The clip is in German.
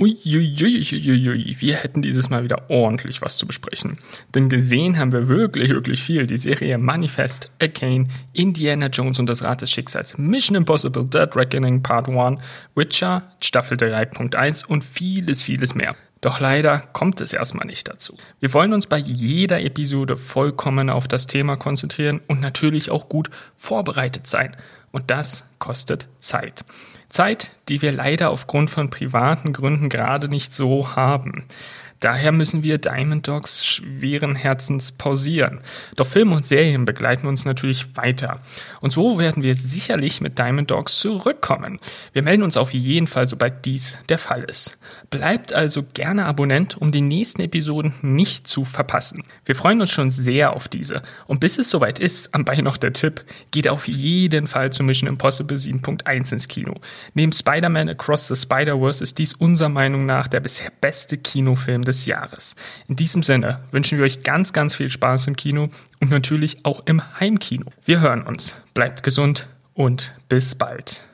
Uiuiuiuiui, wir hätten dieses Mal wieder ordentlich was zu besprechen. Denn gesehen haben wir wirklich, wirklich viel. Die Serie Manifest, Arcane, Indiana Jones und das Rad des Schicksals, Mission Impossible, Dead Reckoning Part 1, Witcher, Staffel 3.1 und vieles, vieles mehr. Doch leider kommt es erstmal nicht dazu. Wir wollen uns bei jeder Episode vollkommen auf das Thema konzentrieren und natürlich auch gut vorbereitet sein. Und das kostet Zeit. Zeit, die wir leider aufgrund von privaten Gründen gerade nicht so haben. Daher müssen wir Diamond Dogs schweren Herzens pausieren. Doch Filme und Serien begleiten uns natürlich weiter. Und so werden wir sicherlich mit Diamond Dogs zurückkommen. Wir melden uns auf jeden Fall, sobald dies der Fall ist. Bleibt also gerne Abonnent, um die nächsten Episoden nicht zu verpassen. Wir freuen uns schon sehr auf diese. Und bis es soweit ist, am Bein noch der Tipp, geht auf jeden Fall zu Mission Impossible 7.1 ins Kino. Neben Spider-Man Across the Spider-Verse ist dies unserer Meinung nach der bisher beste Kinofilm des des Jahres. In diesem Sinne wünschen wir euch ganz, ganz viel Spaß im Kino und natürlich auch im Heimkino. Wir hören uns. Bleibt gesund und bis bald.